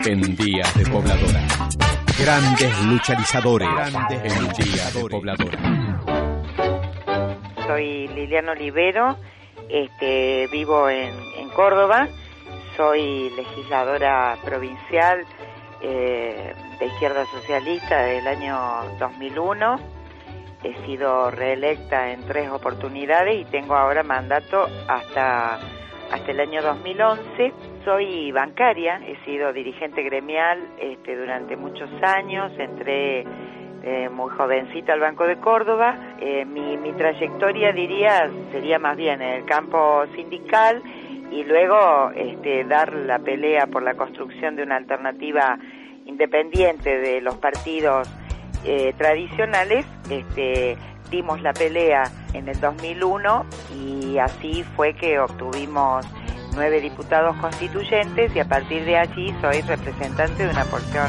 En Día de Pobladora. Grandes lucharizadores. Grandes en Día de Pobladora. Soy Liliana Olivero, este, vivo en, en Córdoba, soy legisladora provincial eh, de izquierda socialista del año 2001. He sido reelecta en tres oportunidades y tengo ahora mandato hasta, hasta el año 2011 soy bancaria, he sido dirigente gremial este, durante muchos años, entré eh, muy jovencita al Banco de Córdoba. Eh, mi, trayectoria, diría, sería más bien en el campo sindical y luego este, dar la pelea por la construcción de una alternativa independiente de los partidos eh, tradicionales. Este, dimos la pelea en el 2001 y así fue que obtuvimos nueve diputados constituyentes y a partir de allí soy representante de una porción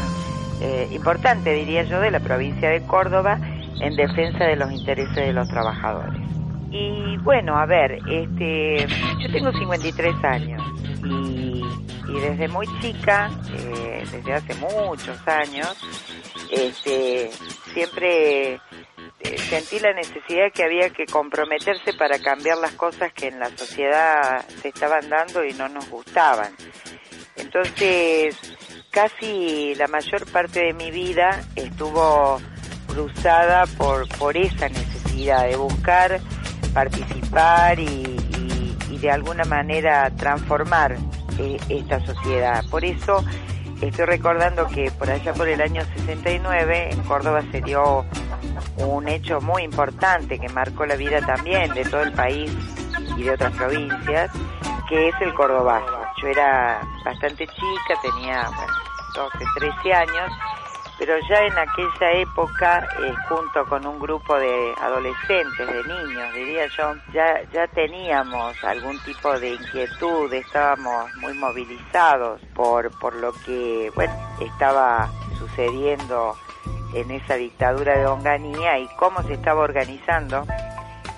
eh, importante, diría yo, de la provincia de Córdoba en defensa de los intereses de los trabajadores. Y bueno, a ver, este, yo tengo 53 años y, desde muy chica, eh, desde hace muchos años, este, siempre sentí la necesidad que había que comprometerse para cambiar las cosas que en la sociedad se estaban dando y no nos gustaban. Entonces, casi la mayor parte de mi vida estuvo cruzada por, por esa necesidad de buscar, participar y, de alguna manera transformar eh, esta sociedad. Por eso estoy recordando que por allá por el año 69 en Córdoba se dio un hecho muy importante que marcó la vida también de todo el país y de otras provincias, que es el Cordobazo. Yo era bastante chica, tenía 12, 13 años, pero ya en aquella época, eh, junto con un grupo de adolescentes, de niños, diría yo, ya, ya teníamos algún tipo de inquietud, estábamos muy movilizados por, por lo que, bueno, estaba sucediendo en esa dictadura de Onganía y cómo se estaba organizando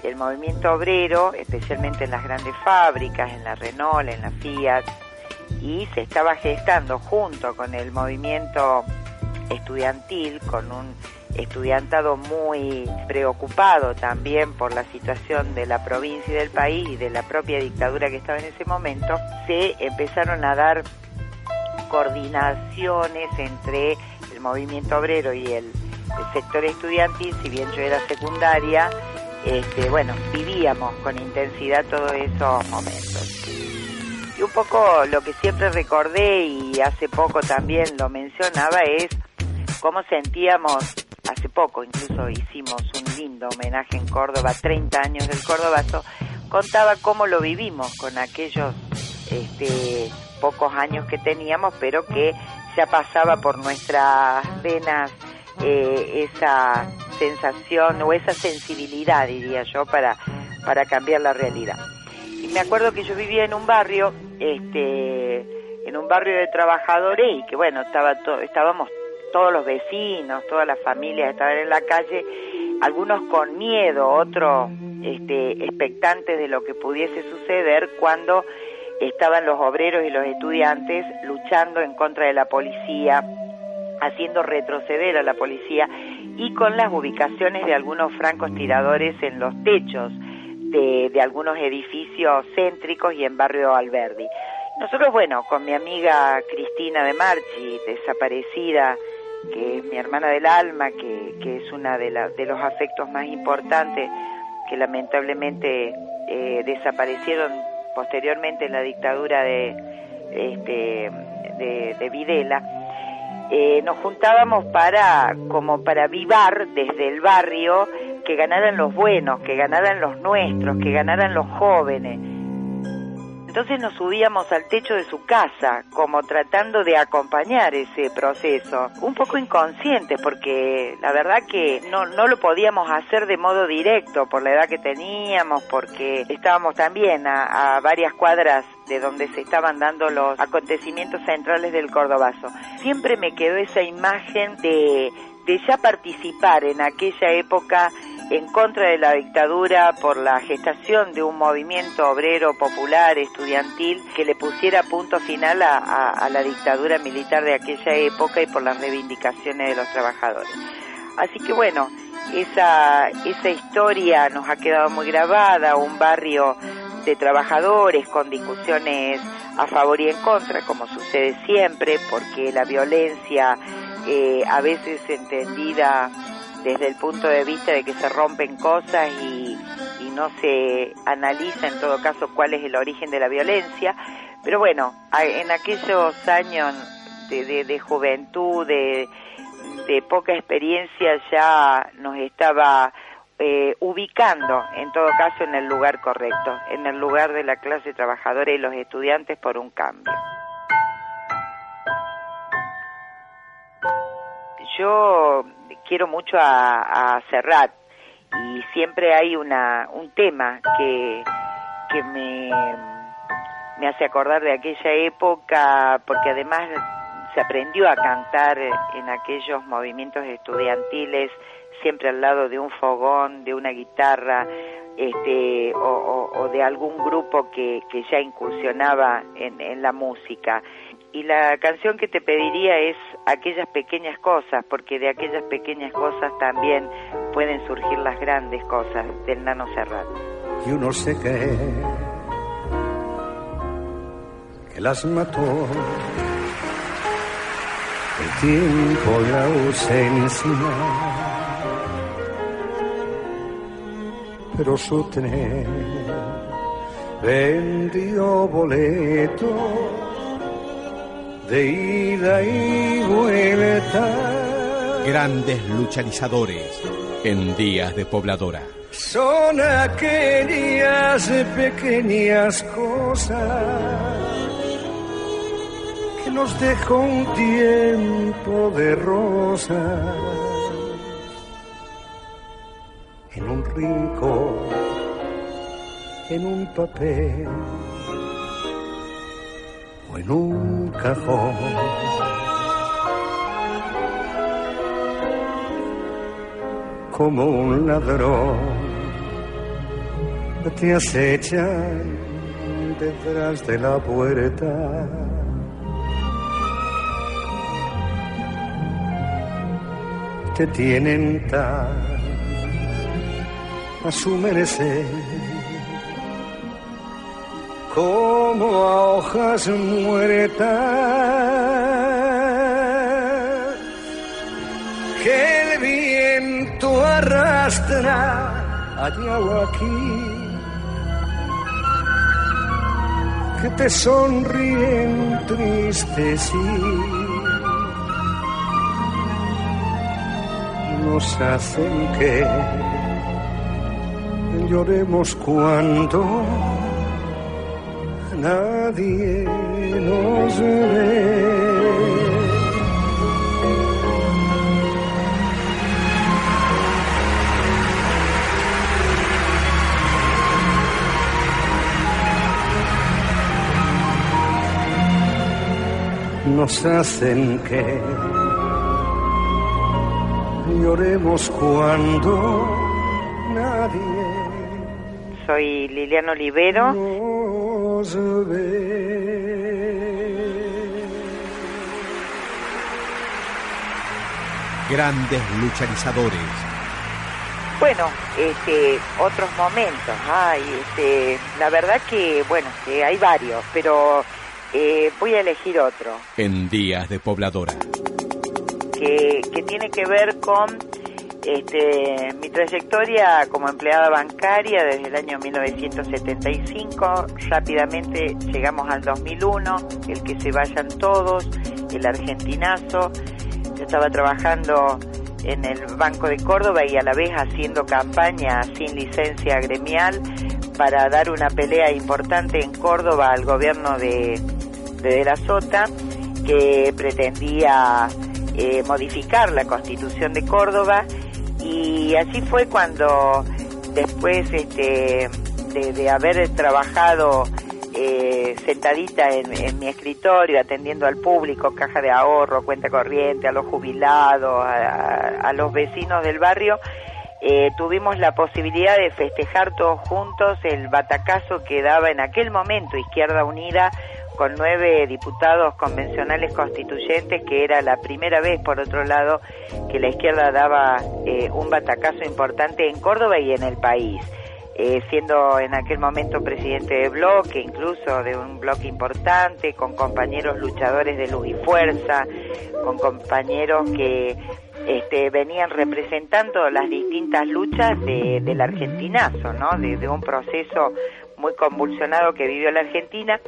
el movimiento obrero, especialmente en las grandes fábricas, en la Renault, en la Fiat, y se estaba gestando junto con el movimiento estudiantil, con un estudiantado muy preocupado también por la situación de la provincia y del país y de la propia dictadura que estaba en ese momento, se empezaron a dar coordinaciones entre el movimiento obrero y el, sector estudiantil, si bien yo era secundaria, este, bueno, vivíamos con intensidad todos esos momentos. Y un poco lo que siempre recordé y hace poco también lo mencionaba es cómo sentíamos, hace poco incluso hicimos un lindo homenaje en Córdoba, 30 años del Córdobazo, contaba cómo lo vivimos con aquellos este, pocos años que teníamos, pero que ya pasaba por nuestras venas eh, esa sensación o esa sensibilidad, diría yo, para, para cambiar la realidad. Y me acuerdo que yo vivía en un barrio, este, en un barrio de trabajadores y que bueno, estaba estábamos todos los vecinos, todas las familias estaban en la calle, algunos con miedo, otros este, expectantes de lo que pudiese suceder cuando estaban los obreros y los estudiantes luchando en contra de la policía, haciendo retroceder a la policía y con las ubicaciones de algunos francos tiradores en los techos de, algunos edificios céntricos y en barrio Alberdi. Nosotros, bueno, con mi amiga Cristina de Marchi, desaparecida, que es mi hermana del alma, que, que es una de, de los afectos más importantes que lamentablemente eh, desaparecieron posteriormente en la dictadura de, este, de, Videla, eh, nos juntábamos para, como para vivar desde el barrio, que ganaran los buenos, que ganaran los nuestros, que ganaran los jóvenes. Entonces nos subíamos al techo de su casa, como tratando de acompañar ese proceso, un poco inconsciente, porque la verdad que no, no lo podíamos hacer de modo directo por la edad que teníamos, porque estábamos también a, varias cuadras de donde se estaban dando los acontecimientos centrales del Cordobazo. Siempre me quedó esa imagen de, de ya participar en aquella época en contra de la dictadura por la gestación de un movimiento obrero popular estudiantil que le pusiera punto final a, la dictadura militar de aquella época y por las reivindicaciones de los trabajadores. Así que bueno, esa, esa historia nos ha quedado muy grabada, un barrio de trabajadores con discusiones a favor y en contra, como sucede siempre, porque la violencia eh, a veces entendida desde el punto de vista de que se rompen cosas y, no se analiza en todo caso cuál es el origen de la violencia. Pero bueno, en aquellos años de, juventud, de, poca experiencia, ya nos estaba eh, ubicando en todo caso en el lugar correcto, en el lugar de la clase trabajadora y los estudiantes por un cambio. Yo quiero mucho a, a Serrat y siempre hay una, un tema que, que me, me hace acordar de aquella época porque además se aprendió a cantar en aquellos movimientos estudiantiles siempre al lado de un fogón, de una guitarra, este, o, de algún grupo que, que ya incursionaba en, en la música. Y la canción que te pediría es aquellas pequeñas cosas, porque de aquellas pequeñas cosas también pueden surgir las grandes cosas del Nano Serrat. Yo no sé qué, que las mató. El tiempo y la ausencia, pero su tren vendió boleto de ida y vuelta. Grandes lucharizadores en días de pobladora. Son aquellas pequeñas cosas que nos dejó un tiempo de rosas en un rincón, en un papel en un. Como un ladrón te acechan detrás de la puerta. Te tienen tan a su merecer como hojas muertas que el viento arrastra allá o aquí, que te sonríen tristes y nos hacen que lloremos cuando nadie nos ve. Nos hacen que lloremos cuando nadie. Soy Liliana Olivero. Grandes lucharizadores. Bueno, este, otros momentos, ay, este, la verdad que, bueno, que hay varios, pero eh, voy a elegir otro. En días de pobladora. Que, que tiene que ver con este, mi trayectoria como empleada bancaria desde el año 1975, rápidamente llegamos al 2001, el que se vayan todos, el argentinazo. Yo estaba trabajando en el Banco de Córdoba y a la vez haciendo campaña sin licencia gremial para dar una pelea importante en Córdoba al gobierno de, de, la Sota, que pretendía eh, modificar la constitución de Córdoba y así fue cuando después este, de, haber trabajado eh, sentadita en, mi escritorio, atendiendo al público, caja de ahorro, cuenta corriente, a los jubilados, a, los vecinos del barrio, eh, tuvimos la posibilidad de festejar todos juntos el batacazo que daba en aquel momento Izquierda Unida con nueve diputados convencionales constituyentes, que era la primera vez, por otro lado, que la izquierda daba eh, un batacazo importante en Córdoba y en el país. Eh, siendo en aquel momento presidente de bloque, incluso de un bloque importante, con compañeros luchadores de luz y fuerza, con compañeros que este, venían representando las distintas luchas de, del argentinazo, ¿no? de, un proceso muy convulsionado que vivió la Argentina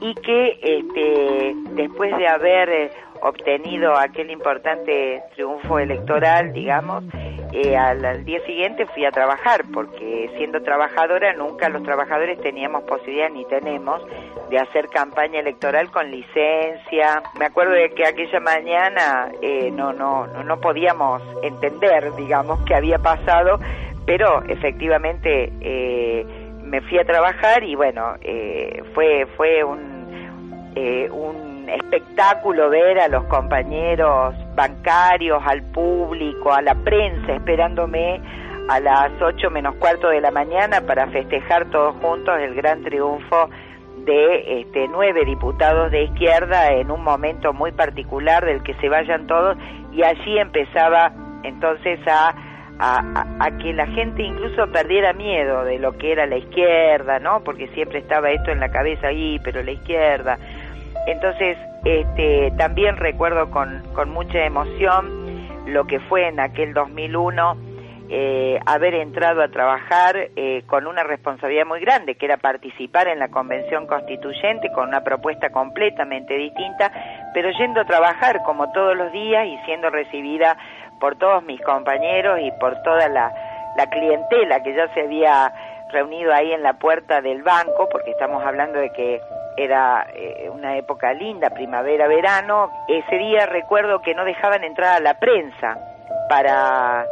y que este, después de haber eh, obtenido aquel importante triunfo electoral, digamos, eh, al, día siguiente fui a trabajar, porque siendo trabajadora nunca los trabajadores teníamos posibilidad ni tenemos de hacer campaña electoral con licencia. Me acuerdo de que aquella mañana eh, no, no, no, no podíamos entender, digamos, qué había pasado, pero efectivamente eh, me fui a trabajar y bueno, eh, fue, fue un, eh, un espectáculo ver a los compañeros bancarios, al público, a la prensa esperándome a las ocho menos cuarto de la mañana para festejar todos juntos el gran triunfo de este, nueve diputados de izquierda en un momento muy particular del que se vayan todos. Y allí empezaba entonces a a, que la gente incluso perdiera miedo de lo que era la izquierda, ¿no? Porque siempre estaba esto en la cabeza ahí, pero la izquierda. Entonces, este, también recuerdo con, con mucha emoción lo que fue en aquel 2001 eh, haber entrado a trabajar eh, con una responsabilidad muy grande, que era participar en la convención constituyente con una propuesta completamente distinta, pero yendo a trabajar como todos los días y siendo recibida por todos mis compañeros y por toda la, clientela que ya se había reunido ahí en la puerta del banco, porque estamos hablando de que era eh, una época linda, primavera, verano. Ese día recuerdo que no dejaban entrar a la prensa para,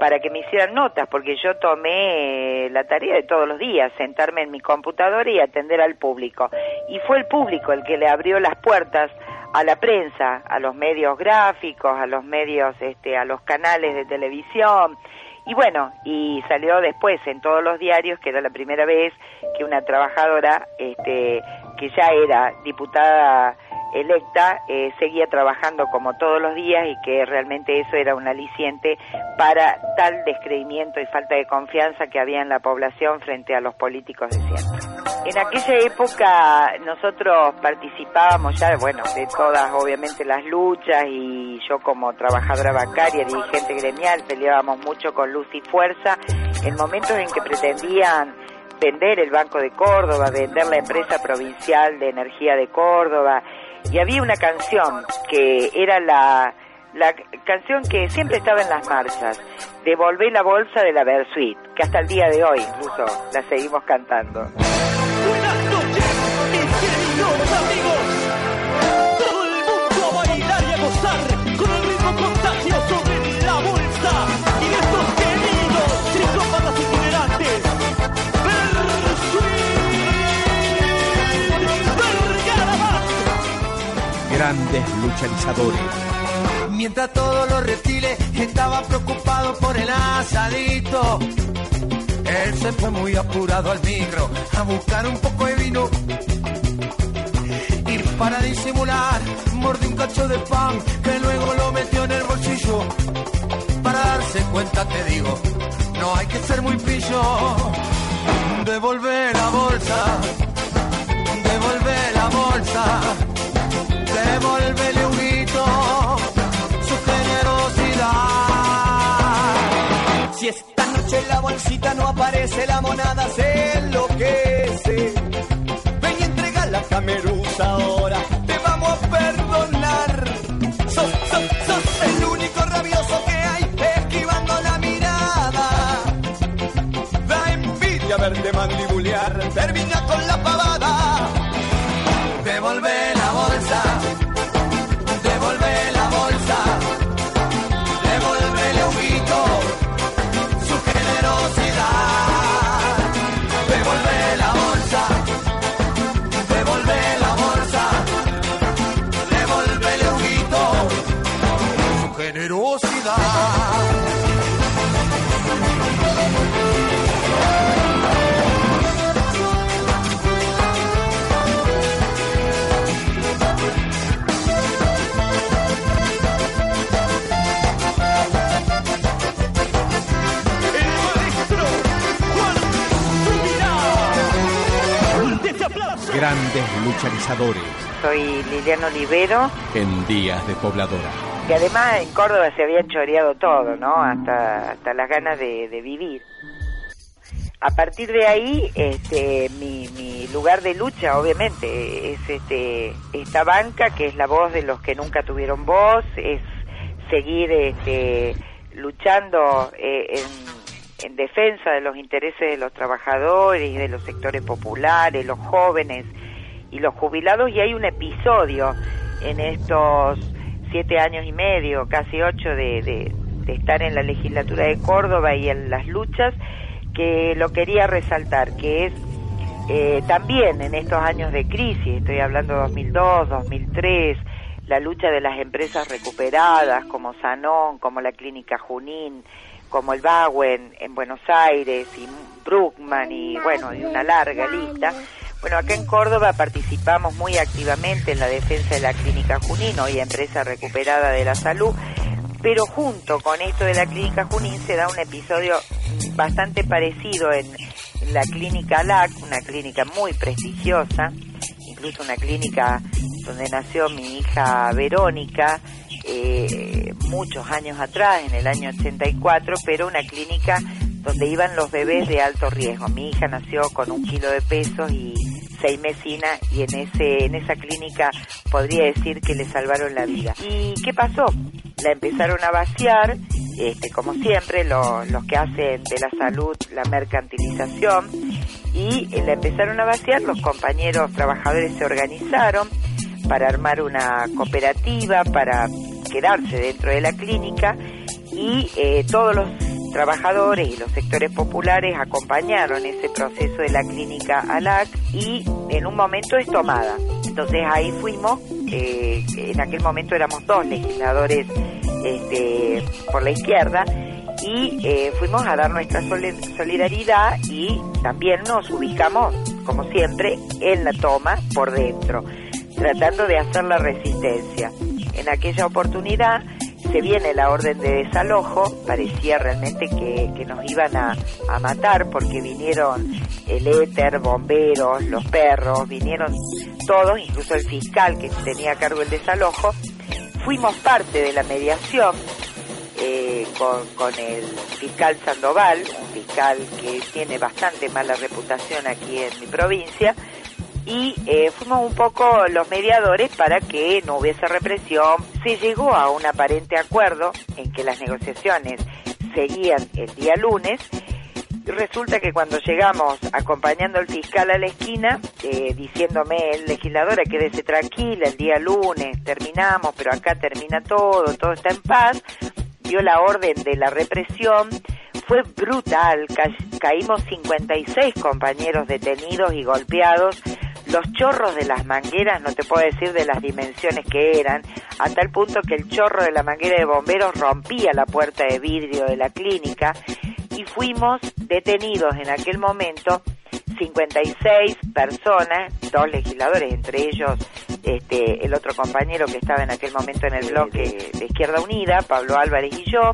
para que me hicieran notas, porque yo tomé la tarea de todos los días, sentarme en mi computadora y atender al público. Y fue el público el que le abrió las puertas a la prensa, a los medios gráficos, a los medios, este, a los canales de televisión. Y bueno, y salió después en todos los diarios que era la primera vez que una trabajadora, este, que ya era diputada electa eh, seguía trabajando como todos los días y que realmente eso era un aliciente para tal descreimiento y falta de confianza que había en la población frente a los políticos de siempre. En aquella época nosotros participábamos ya, bueno, de todas obviamente las luchas y yo como trabajadora bancaria, dirigente gremial, peleábamos mucho con luz y fuerza en momentos en que pretendían vender el Banco de Córdoba, vender la empresa provincial de energía de Córdoba, y había una canción que era la, la canción que siempre estaba en las marchas, Devolvé la bolsa de la Versuit, que hasta el día de hoy incluso la seguimos cantando. Grandes luchadores. Mientras todos los reptiles estaban preocupados por el asadito, él se fue muy apurado al micro a buscar un poco de vino. Y para disimular, mordió un cacho de pan que luego lo metió en el bolsillo. Para darse cuenta, te digo, no hay que ser muy pillo. Devolver la bolsa, devolver la bolsa devuélvele un su generosidad. Si esta noche la bolsita no aparece, la monada se enloquece. Ven y entrega la camerusa ahora, te vamos a perdonar. Sos, sos, sos el único rabioso que hay, esquivando la mirada. Da envidia verte mandibulear. Termina con la pavada. Grandes lucharizadores Soy Liliana Olivero, en Días de Pobladora. que además en Córdoba se había choreado todo, ¿no? Hasta, hasta las ganas de, de vivir. A partir de ahí, este, mi, mi lugar de lucha, obviamente, es este, esta banca que es la voz de los que nunca tuvieron voz, es seguir este, luchando eh, en, en defensa de los intereses de los trabajadores y de los sectores populares, los jóvenes y los jubilados. Y hay un episodio en estos siete años y medio, casi ocho, de, de, estar en la legislatura de Córdoba y en las luchas, que lo quería resaltar, que es eh, también en estos años de crisis, estoy hablando 2002, 2003, la lucha de las empresas recuperadas como Sanón, como la Clínica Junín, como el Bauen en Buenos Aires y Bruckman y bueno, y una larga lista. Bueno, acá en Córdoba participamos muy activamente en la defensa de la Clínica Junín, hoy empresa recuperada de la salud, pero junto con esto de la Clínica Junín se da un episodio bastante parecido en, la Clínica LAC, una clínica muy prestigiosa, incluso una clínica donde nació mi hija Verónica, eh, muchos años atrás, en el año 84, pero una clínica donde iban los bebés de alto riesgo. Mi hija nació con un kilo de peso y seis mesinas y en ese en esa clínica podría decir que le salvaron la vida. ¿Y qué pasó? La empezaron a vaciar, este, como siempre, lo- los que hacen de la salud la mercantilización y eh, la empezaron a vaciar, los compañeros trabajadores se organizaron para armar una cooperativa, para quedarse dentro de la clínica y eh, todos los trabajadores y los sectores populares acompañaron ese proceso de la clínica ALAC y en un momento es tomada. Entonces ahí fuimos, eh, en aquel momento éramos dos legisladores este, por la izquierda y eh, fuimos a dar nuestra soli- solidaridad y también nos ubicamos, como siempre, en la toma por dentro, tratando de hacer la resistencia. En aquella oportunidad se viene la orden de desalojo, parecía realmente que, nos iban a, a matar porque vinieron el éter, bomberos, los perros, vinieron todos, incluso el fiscal que tenía a cargo el desalojo. Fuimos parte de la mediación eh, con, con el fiscal Sandoval, un fiscal que tiene bastante mala reputación aquí en mi provincia, y eh, fuimos un poco los mediadores para que no hubiese represión. Se llegó a un aparente acuerdo en que las negociaciones seguían el día lunes. Resulta que cuando llegamos acompañando al fiscal a la esquina, eh, diciéndome el legisladora, quédese tranquila, el día lunes terminamos, pero acá termina todo, todo está en paz, dio la orden de la represión, fue brutal, ca- caímos 56 compañeros detenidos y golpeados, los chorros de las mangueras, no te puedo decir de las dimensiones que eran, a tal punto que el chorro de la manguera de bomberos rompía la puerta de vidrio de la clínica y fuimos detenidos en aquel momento 56 personas, dos legisladores, entre ellos este, el otro compañero que estaba en aquel momento en el bloque de Izquierda Unida, Pablo Álvarez y yo,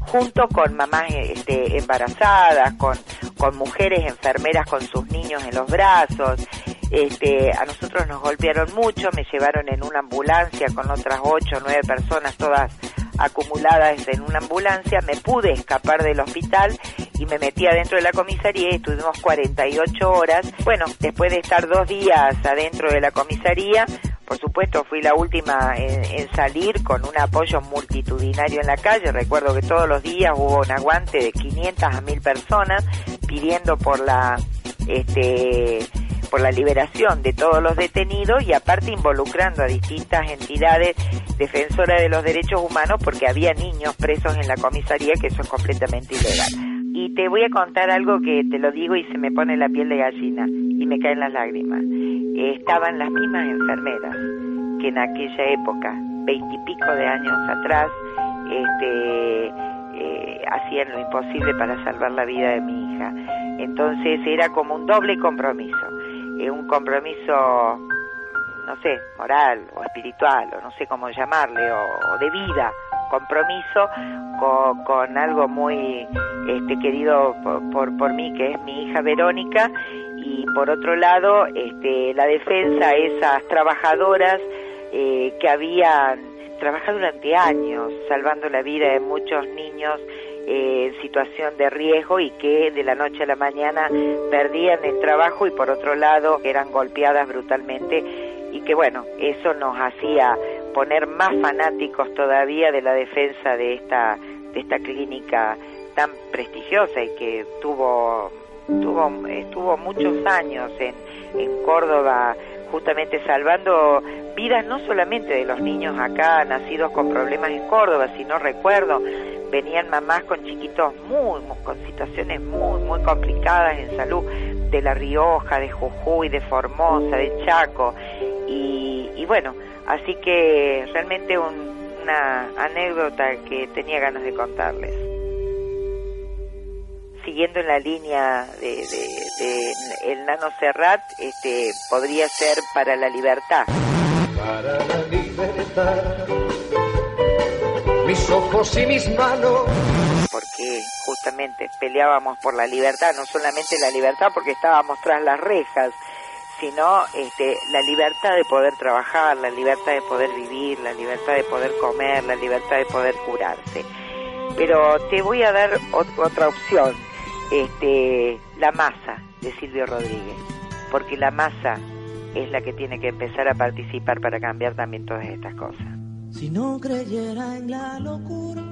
junto con mamás este, embarazadas, con, con mujeres enfermeras con sus niños en los brazos. Este, a nosotros nos golpearon mucho, me llevaron en una ambulancia con otras ocho o nueve personas, todas acumuladas en una ambulancia, me pude escapar del hospital y me metí adentro de la comisaría y estuvimos 48 horas. Bueno, después de estar dos días adentro de la comisaría, por supuesto fui la última en, salir con un apoyo multitudinario en la calle. Recuerdo que todos los días hubo un aguante de 500 a 1000 personas pidiendo por la este, por la liberación de todos los detenidos y aparte involucrando a distintas entidades defensoras de los derechos humanos porque había niños presos en la comisaría que eso es completamente ilegal. Y te voy a contar algo que te lo digo y se me pone la piel de gallina y me caen las lágrimas. estaban las mismas enfermeras que en aquella época, veintipico de años atrás, este, eh, hacían lo imposible para salvar la vida de mi hija. Entonces era como un doble compromiso un compromiso, no sé, moral o espiritual, o no sé cómo llamarle, o, de vida, compromiso con, algo muy este, querido por, por, mí, que es mi hija Verónica, y por otro lado, este, la defensa a esas trabajadoras eh, que habían trabajado durante años salvando la vida de muchos niños en situación de riesgo y que de la noche a la mañana perdían el trabajo y por otro lado eran golpeadas brutalmente y que bueno, eso nos hacía poner más fanáticos todavía de la defensa de esta de esta clínica tan prestigiosa y que tuvo tuvo estuvo muchos años en, en Córdoba justamente salvando vidas no solamente de los niños acá nacidos con problemas en Córdoba, sino recuerdo venían mamás con chiquitos muy, con situaciones muy, muy complicadas en salud, de La Rioja, de Jujuy, de Formosa, de Chaco, y, bueno, así que realmente una anécdota que tenía ganas de contarles. Siguiendo en la línea de, el Nano Serrat, este, podría ser para la libertad. Para la libertad mis ojos y mis manos. Porque justamente peleábamos por la libertad, no solamente la libertad porque estábamos tras las rejas, sino este, la libertad de poder trabajar, la libertad de poder vivir, la libertad de poder comer, la libertad de poder curarse. Pero te voy a dar otra opción, este, la masa de Silvio Rodríguez, porque la masa es la que tiene que empezar a participar para cambiar también todas estas cosas si no creyera en la locura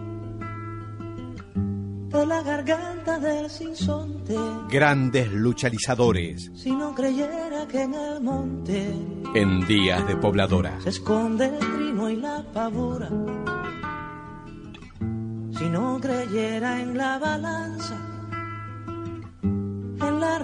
de la garganta del sinsonte. Grandes luchalizadores. Si no creyera que en el monte. En días de pobladora. Se esconde el trino y la pavura. Si no creyera en la balanza.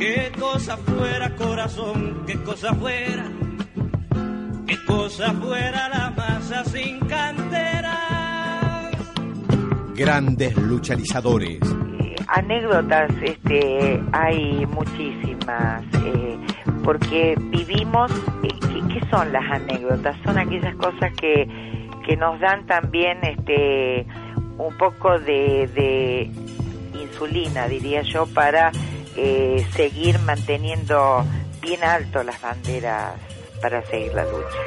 qué cosa fuera corazón, qué cosa fuera, qué cosa fuera la masa sin cantera grandes luchalizadores. anécdotas este, hay muchísimas, eh, porque vivimos, eh, ¿qué, son las anécdotas? Son aquellas cosas que, que nos dan también este, un poco de, insulina, diría yo, para eh, seguir manteniendo bien alto las banderas para seguir la lucha.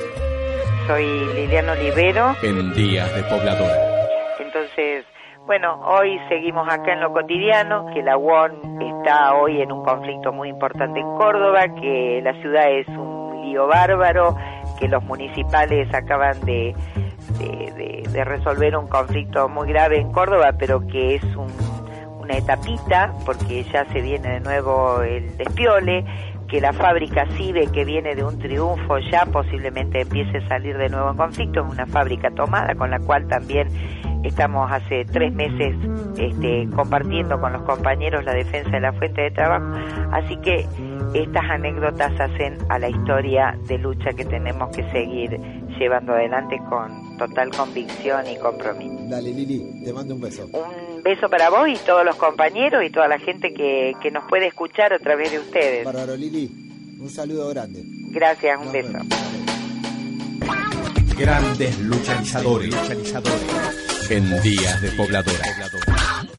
Soy Liliana Olivero. En Días de Pobladora. Entonces, bueno, hoy seguimos acá en lo cotidiano, que la UON está hoy en un conflicto muy importante en Córdoba, que la ciudad es un lío bárbaro, que los municipales acaban de, de, resolver un conflicto muy grave en Córdoba, pero que es una etapita, porque ya se viene de nuevo el despiole, que la fábrica CIBE, que viene de un triunfo, ya posiblemente empiece a salir de nuevo en conflicto, es una fábrica tomada, con la cual también estamos hace tres meses este, compartiendo con los compañeros la defensa de la fuente de trabajo, así que estas anécdotas hacen a la historia de lucha que tenemos que seguir llevando adelante con total convicción y compromiso. Dale Lili, te mando un beso. Un beso para vos y todos los compañeros y toda la gente que, que nos puede escuchar a través de ustedes. Bárbaro Lili, un saludo grande. Gracias, un beso. Grandes luchadores, luchadores en días de pobladora.